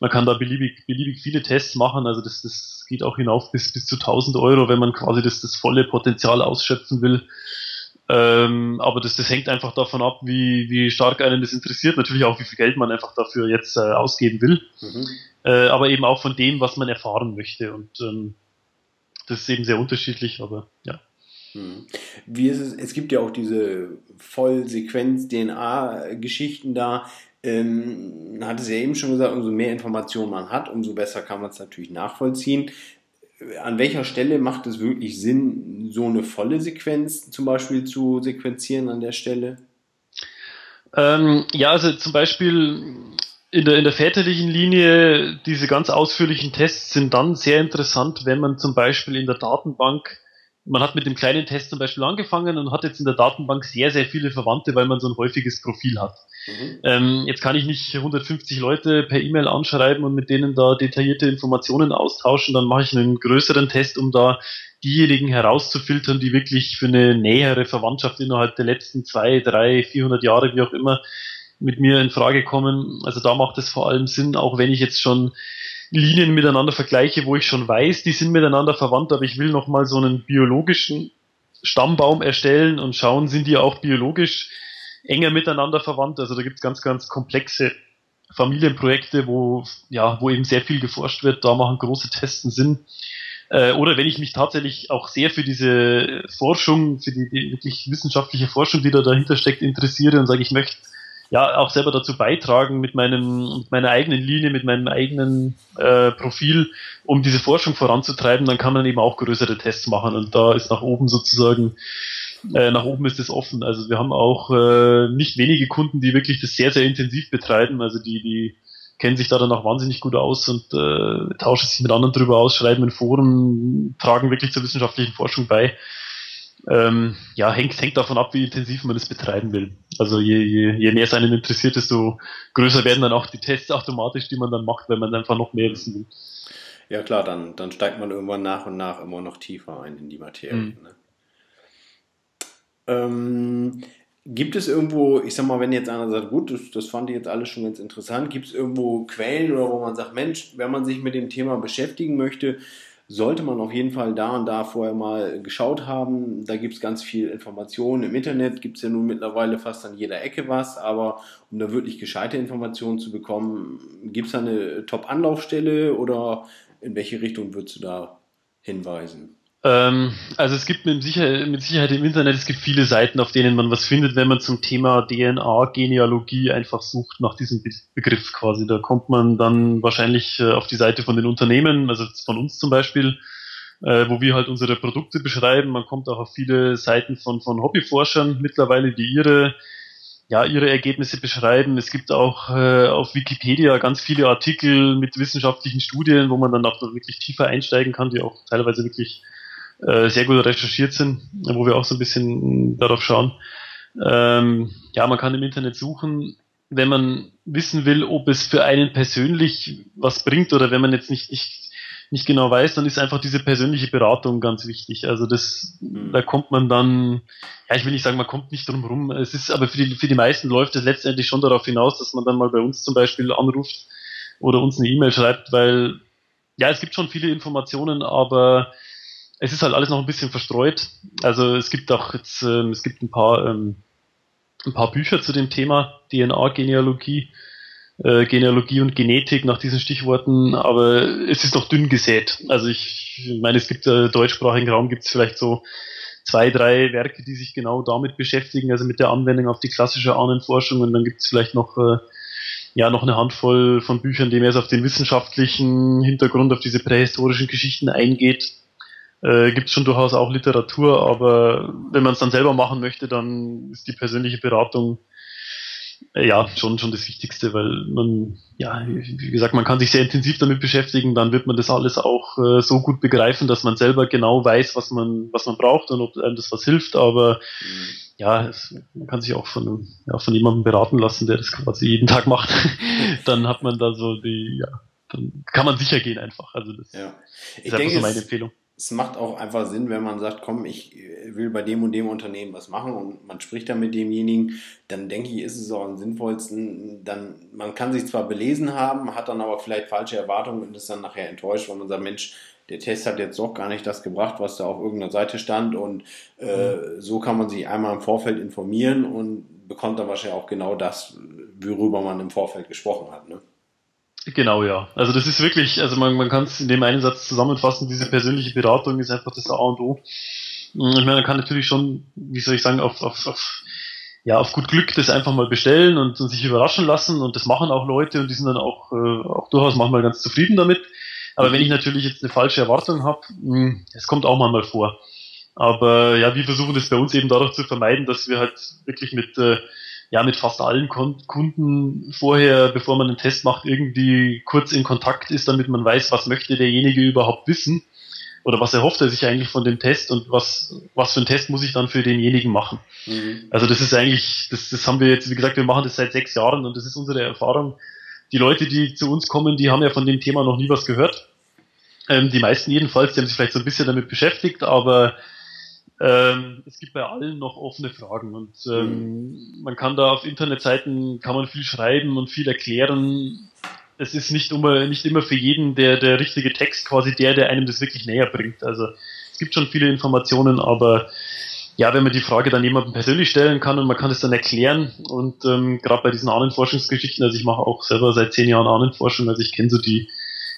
man kann da beliebig, beliebig viele Tests machen, also das, das geht auch hinauf bis, bis zu 1000 Euro, wenn man quasi das, das volle Potenzial ausschöpfen will. Ähm, aber das, das hängt einfach davon ab, wie, wie stark einen das interessiert. Natürlich auch, wie viel Geld man einfach dafür jetzt äh, ausgeben will. Mhm. Äh, aber eben auch von dem, was man erfahren möchte. Und ähm, das ist eben sehr unterschiedlich, aber ja. Mhm. Wie ist es, es gibt ja auch diese Vollsequenz-DNA-Geschichten da. Ähm, hat es ja eben schon gesagt, umso mehr Informationen man hat, umso besser kann man es natürlich nachvollziehen. An welcher Stelle macht es wirklich Sinn, so eine volle Sequenz zum Beispiel zu sequenzieren an der Stelle? Ähm, ja, also zum Beispiel in der, in der väterlichen Linie, diese ganz ausführlichen Tests sind dann sehr interessant, wenn man zum Beispiel in der Datenbank man hat mit dem kleinen Test zum Beispiel angefangen und hat jetzt in der Datenbank sehr, sehr viele Verwandte, weil man so ein häufiges Profil hat. Mhm. Ähm, jetzt kann ich nicht 150 Leute per E-Mail anschreiben und mit denen da detaillierte Informationen austauschen, dann mache ich einen größeren Test, um da diejenigen herauszufiltern, die wirklich für eine nähere Verwandtschaft innerhalb der letzten zwei, drei, 400 Jahre, wie auch immer, mit mir in Frage kommen. Also da macht es vor allem Sinn, auch wenn ich jetzt schon Linien miteinander vergleiche, wo ich schon weiß, die sind miteinander verwandt, aber ich will nochmal so einen biologischen Stammbaum erstellen und schauen, sind die auch biologisch enger miteinander verwandt. Also da gibt es ganz, ganz komplexe Familienprojekte, wo, ja, wo eben sehr viel geforscht wird, da machen große Testen Sinn. Äh, oder wenn ich mich tatsächlich auch sehr für diese Forschung, für die, die wirklich wissenschaftliche Forschung, die da dahinter steckt, interessiere und sage, ich möchte ja auch selber dazu beitragen mit meinem mit meiner eigenen Linie, mit meinem eigenen äh, Profil, um diese Forschung voranzutreiben, dann kann man eben auch größere Tests machen und da ist nach oben sozusagen äh, nach oben ist es offen. Also wir haben auch äh, nicht wenige Kunden, die wirklich das sehr sehr intensiv betreiben. Also die die kennen sich da dann auch wahnsinnig gut aus und äh, tauschen sich mit anderen drüber aus, schreiben in Foren, tragen wirklich zur wissenschaftlichen Forschung bei ähm, ja, hängt, hängt davon ab, wie intensiv man es betreiben will. Also je, je, je mehr es einen interessiert, desto größer werden dann auch die Tests automatisch, die man dann macht, wenn man einfach noch mehr wissen will. Ja klar, dann, dann steigt man irgendwann nach und nach immer noch tiefer ein in die Materie. Mhm. Ne? Ähm, gibt es irgendwo, ich sag mal, wenn jetzt einer sagt, gut, das, das fand ich jetzt alles schon ganz interessant, gibt es irgendwo Quellen oder wo man sagt, Mensch, wenn man sich mit dem Thema beschäftigen möchte, sollte man auf jeden Fall da und da vorher mal geschaut haben. Da gibt es ganz viel Informationen. Im Internet gibt es ja nun mittlerweile fast an jeder Ecke was, aber um da wirklich gescheite Informationen zu bekommen, gibt es da eine Top-Anlaufstelle oder in welche Richtung würdest du da hinweisen? Ähm, also es gibt mit Sicherheit, mit Sicherheit im Internet, es gibt viele Seiten, auf denen man was findet, wenn man zum Thema DNA-Genealogie einfach sucht nach diesem Be Begriff quasi. Da kommt man dann wahrscheinlich äh, auf die Seite von den Unternehmen, also von uns zum Beispiel. äh, wo wir halt unsere Produkte beschreiben. Man kommt auch auf viele Seiten von, von Hobbyforschern mittlerweile, die ihre ja, ihre Ergebnisse beschreiben. Es gibt auch äh, auf Wikipedia ganz viele Artikel mit wissenschaftlichen Studien, wo man dann auch wirklich tiefer einsteigen kann, die auch teilweise wirklich äh, sehr gut recherchiert sind, wo wir auch so ein bisschen darauf schauen. Ähm, ja, man kann im Internet suchen, wenn man wissen will, ob es für einen persönlich was bringt oder wenn man jetzt nicht, nicht nicht genau weiß, dann ist einfach diese persönliche Beratung ganz wichtig. Also das, mhm. da kommt man dann, ja, ich will nicht sagen, man kommt nicht drum rum. Es ist aber für die, für die meisten läuft es letztendlich schon darauf hinaus, dass man dann mal bei uns zum Beispiel anruft oder uns eine E-Mail schreibt, weil, ja, es gibt schon viele Informationen, aber es ist halt alles noch ein bisschen verstreut. Also es gibt auch jetzt, ähm, es gibt ein paar, ähm, ein paar Bücher zu dem Thema DNA-Genealogie äh, Genealogie und Genetik nach diesen Stichworten, aber es ist noch dünn gesät. Also ich meine, es gibt äh, deutschsprachigen Raum gibt es vielleicht so zwei, drei Werke, die sich genau damit beschäftigen, also mit der Anwendung auf die klassische Ahnenforschung und dann gibt es vielleicht noch äh, ja noch eine Handvoll von Büchern, die mehr auf den wissenschaftlichen Hintergrund, auf diese prähistorischen Geschichten eingeht. Äh, gibt es schon durchaus auch Literatur, aber wenn man es dann selber machen möchte, dann ist die persönliche Beratung ja, schon, schon das Wichtigste, weil man, ja, wie gesagt, man kann sich sehr intensiv damit beschäftigen, dann wird man das alles auch äh, so gut begreifen, dass man selber genau weiß, was man, was man braucht und ob einem das was hilft, aber mhm. ja, es, man kann sich auch von, ja, von jemandem beraten lassen, der das quasi jeden Tag macht. dann hat man da so die, ja, dann kann man sicher gehen einfach. Also das ja. ist denke, so meine Empfehlung es macht auch einfach Sinn, wenn man sagt, komm, ich will bei dem und dem Unternehmen was machen und man spricht dann mit demjenigen, dann denke ich, ist es auch am sinnvollsten, dann, man kann sich zwar belesen haben, hat dann aber vielleicht falsche Erwartungen und ist dann nachher enttäuscht, weil man sagt, Mensch, der Test hat jetzt doch gar nicht das gebracht, was da auf irgendeiner Seite stand und äh, mhm. so kann man sich einmal im Vorfeld informieren und bekommt dann wahrscheinlich auch genau das, worüber man im Vorfeld gesprochen hat. Ne? Genau, ja. Also das ist wirklich, also man, man kann es in dem einen Satz zusammenfassen, diese persönliche Beratung ist einfach das A und O. Ich meine, man kann natürlich schon, wie soll ich sagen, auf, auf, auf, ja, auf gut Glück das einfach mal bestellen und, und sich überraschen lassen und das machen auch Leute und die sind dann auch, äh, auch durchaus manchmal ganz zufrieden damit. Aber wenn ich natürlich jetzt eine falsche Erwartung habe, hm, es kommt auch manchmal vor. Aber ja, wir versuchen das bei uns eben dadurch zu vermeiden, dass wir halt wirklich mit äh, ja mit fast allen Kunden vorher, bevor man einen Test macht, irgendwie kurz in Kontakt ist, damit man weiß, was möchte derjenige überhaupt wissen oder was erhofft er sich eigentlich von dem Test und was, was für einen Test muss ich dann für denjenigen machen. Mhm. Also das ist eigentlich, das, das haben wir jetzt, wie gesagt, wir machen das seit sechs Jahren und das ist unsere Erfahrung. Die Leute, die zu uns kommen, die haben ja von dem Thema noch nie was gehört. Ähm, die meisten jedenfalls, die haben sich vielleicht so ein bisschen damit beschäftigt, aber ähm, es gibt bei allen noch offene Fragen und ähm, mhm. man kann da auf Internetseiten kann man viel schreiben und viel erklären. Es ist nicht immer, nicht immer für jeden der, der richtige Text quasi der, der einem das wirklich näher bringt. Also es gibt schon viele Informationen, aber ja, wenn man die Frage dann jemandem persönlich stellen kann und man kann es dann erklären und ähm, gerade bei diesen Ahnenforschungsgeschichten, also ich mache auch selber seit zehn Jahren Ahnenforschung, also ich kenne so die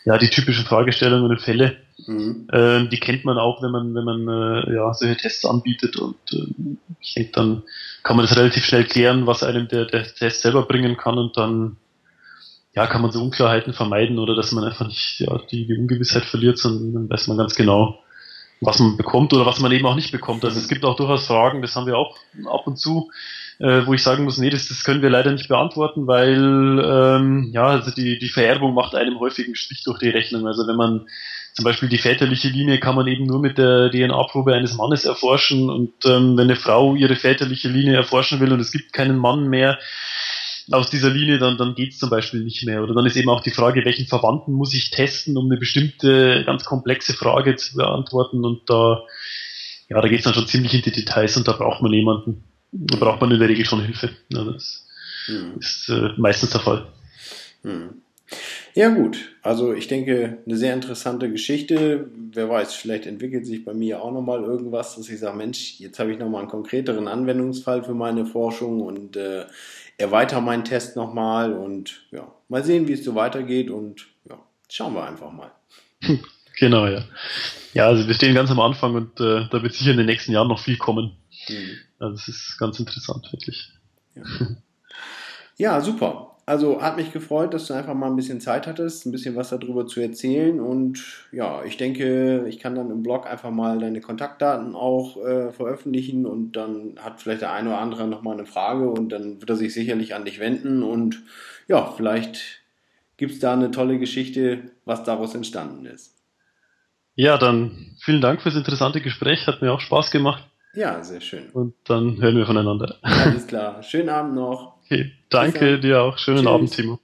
ja, die typischen Fragestellungen und Fälle, mhm. äh, die kennt man auch, wenn man, wenn man äh, ja, solche Tests anbietet und äh, ich denke, dann kann man das relativ schnell klären, was einem der, der Test selber bringen kann und dann ja, kann man so Unklarheiten vermeiden oder dass man einfach nicht ja, die, die Ungewissheit verliert, sondern dann weiß man ganz genau, was man bekommt oder was man eben auch nicht bekommt. Also es gibt auch durchaus Fragen, das haben wir auch ab und zu, äh, wo ich sagen muss, nee, das, das können wir leider nicht beantworten, weil ähm, ja, also die, die Vererbung macht einem häufig einen Strich durch die Rechnung. Also wenn man zum Beispiel die väterliche Linie kann man eben nur mit der DNA-Probe eines Mannes erforschen und ähm, wenn eine Frau ihre väterliche Linie erforschen will und es gibt keinen Mann mehr aus dieser Linie, dann, dann geht es zum Beispiel nicht mehr. Oder dann ist eben auch die Frage, welchen Verwandten muss ich testen, um eine bestimmte ganz komplexe Frage zu beantworten und da ja, da geht es dann schon ziemlich in die Details und da braucht man jemanden, da braucht man in der Regel schon Hilfe. Ja, das mhm. ist äh, meistens der Fall. Mhm. Ja gut, also ich denke, eine sehr interessante Geschichte. Wer weiß, vielleicht entwickelt sich bei mir auch nochmal irgendwas, dass ich sage, Mensch, jetzt habe ich nochmal einen konkreteren Anwendungsfall für meine Forschung und äh, erweitere meinen Test nochmal und ja, mal sehen, wie es so weitergeht und ja, schauen wir einfach mal. Genau, ja. Ja, also wir stehen ganz am Anfang und äh, da wird sicher in den nächsten Jahren noch viel kommen. Mhm. Also es ist ganz interessant, wirklich. Ja, ja super. Also hat mich gefreut, dass du einfach mal ein bisschen Zeit hattest, ein bisschen was darüber zu erzählen. Und ja, ich denke, ich kann dann im Blog einfach mal deine Kontaktdaten auch äh, veröffentlichen und dann hat vielleicht der eine oder andere nochmal eine Frage und dann wird er sich sicherlich an dich wenden. Und ja, vielleicht gibt es da eine tolle Geschichte, was daraus entstanden ist. Ja, dann vielen Dank fürs interessante Gespräch, hat mir auch Spaß gemacht. Ja, sehr schön. Und dann hören wir voneinander. Alles klar. Schönen Abend noch. Okay, danke dir auch. Schönen Tschüss. Abend, Timo.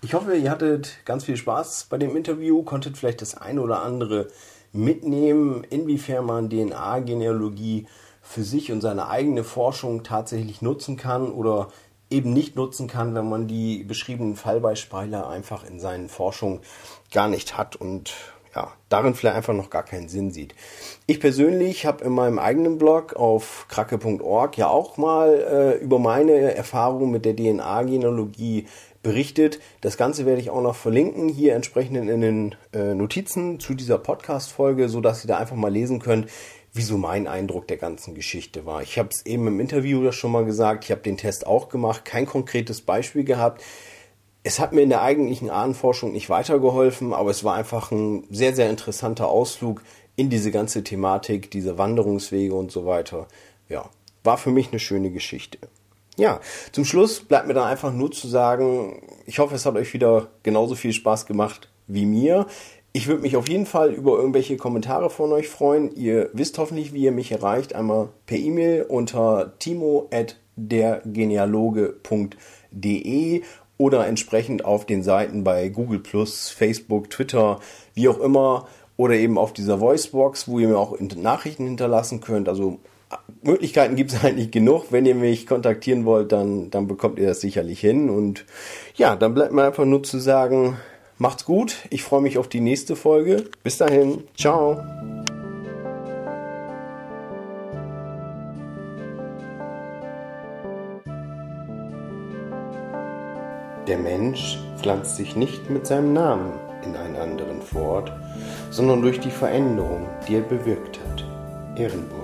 Ich hoffe, ihr hattet ganz viel Spaß bei dem Interview, konntet vielleicht das eine oder andere mitnehmen, inwiefern man DNA-Genealogie für sich und seine eigene Forschung tatsächlich nutzen kann oder eben nicht nutzen kann, wenn man die beschriebenen Fallbeispiele einfach in seinen Forschungen gar nicht hat und ja, darin vielleicht einfach noch gar keinen Sinn sieht. Ich persönlich habe in meinem eigenen Blog auf kracke.org ja auch mal äh, über meine Erfahrungen mit der DNA-Genealogie berichtet. Das Ganze werde ich auch noch verlinken, hier entsprechend in den äh, Notizen zu dieser Podcast-Folge, sodass ihr da einfach mal lesen könnt, wie so mein Eindruck der ganzen Geschichte war. Ich habe es eben im Interview schon mal gesagt, ich habe den Test auch gemacht, kein konkretes Beispiel gehabt. Es hat mir in der eigentlichen Ahnenforschung nicht weitergeholfen, aber es war einfach ein sehr, sehr interessanter Ausflug in diese ganze Thematik, diese Wanderungswege und so weiter. Ja, war für mich eine schöne Geschichte. Ja, zum Schluss bleibt mir dann einfach nur zu sagen, ich hoffe, es hat euch wieder genauso viel Spaß gemacht wie mir. Ich würde mich auf jeden Fall über irgendwelche Kommentare von euch freuen. Ihr wisst hoffentlich, wie ihr mich erreicht. Einmal per E-Mail unter timo.dergenealoge.de oder entsprechend auf den Seiten bei Google Facebook, Twitter, wie auch immer. Oder eben auf dieser Voicebox, wo ihr mir auch Nachrichten hinterlassen könnt. Also Möglichkeiten gibt es eigentlich genug. Wenn ihr mich kontaktieren wollt, dann, dann bekommt ihr das sicherlich hin. Und ja, dann bleibt mir einfach nur zu sagen, Macht's gut. Ich freue mich auf die nächste Folge. Bis dahin. Ciao. Der Mensch pflanzt sich nicht mit seinem Namen in einen anderen fort, sondern durch die Veränderung, die er bewirkt hat. Ehrenburg.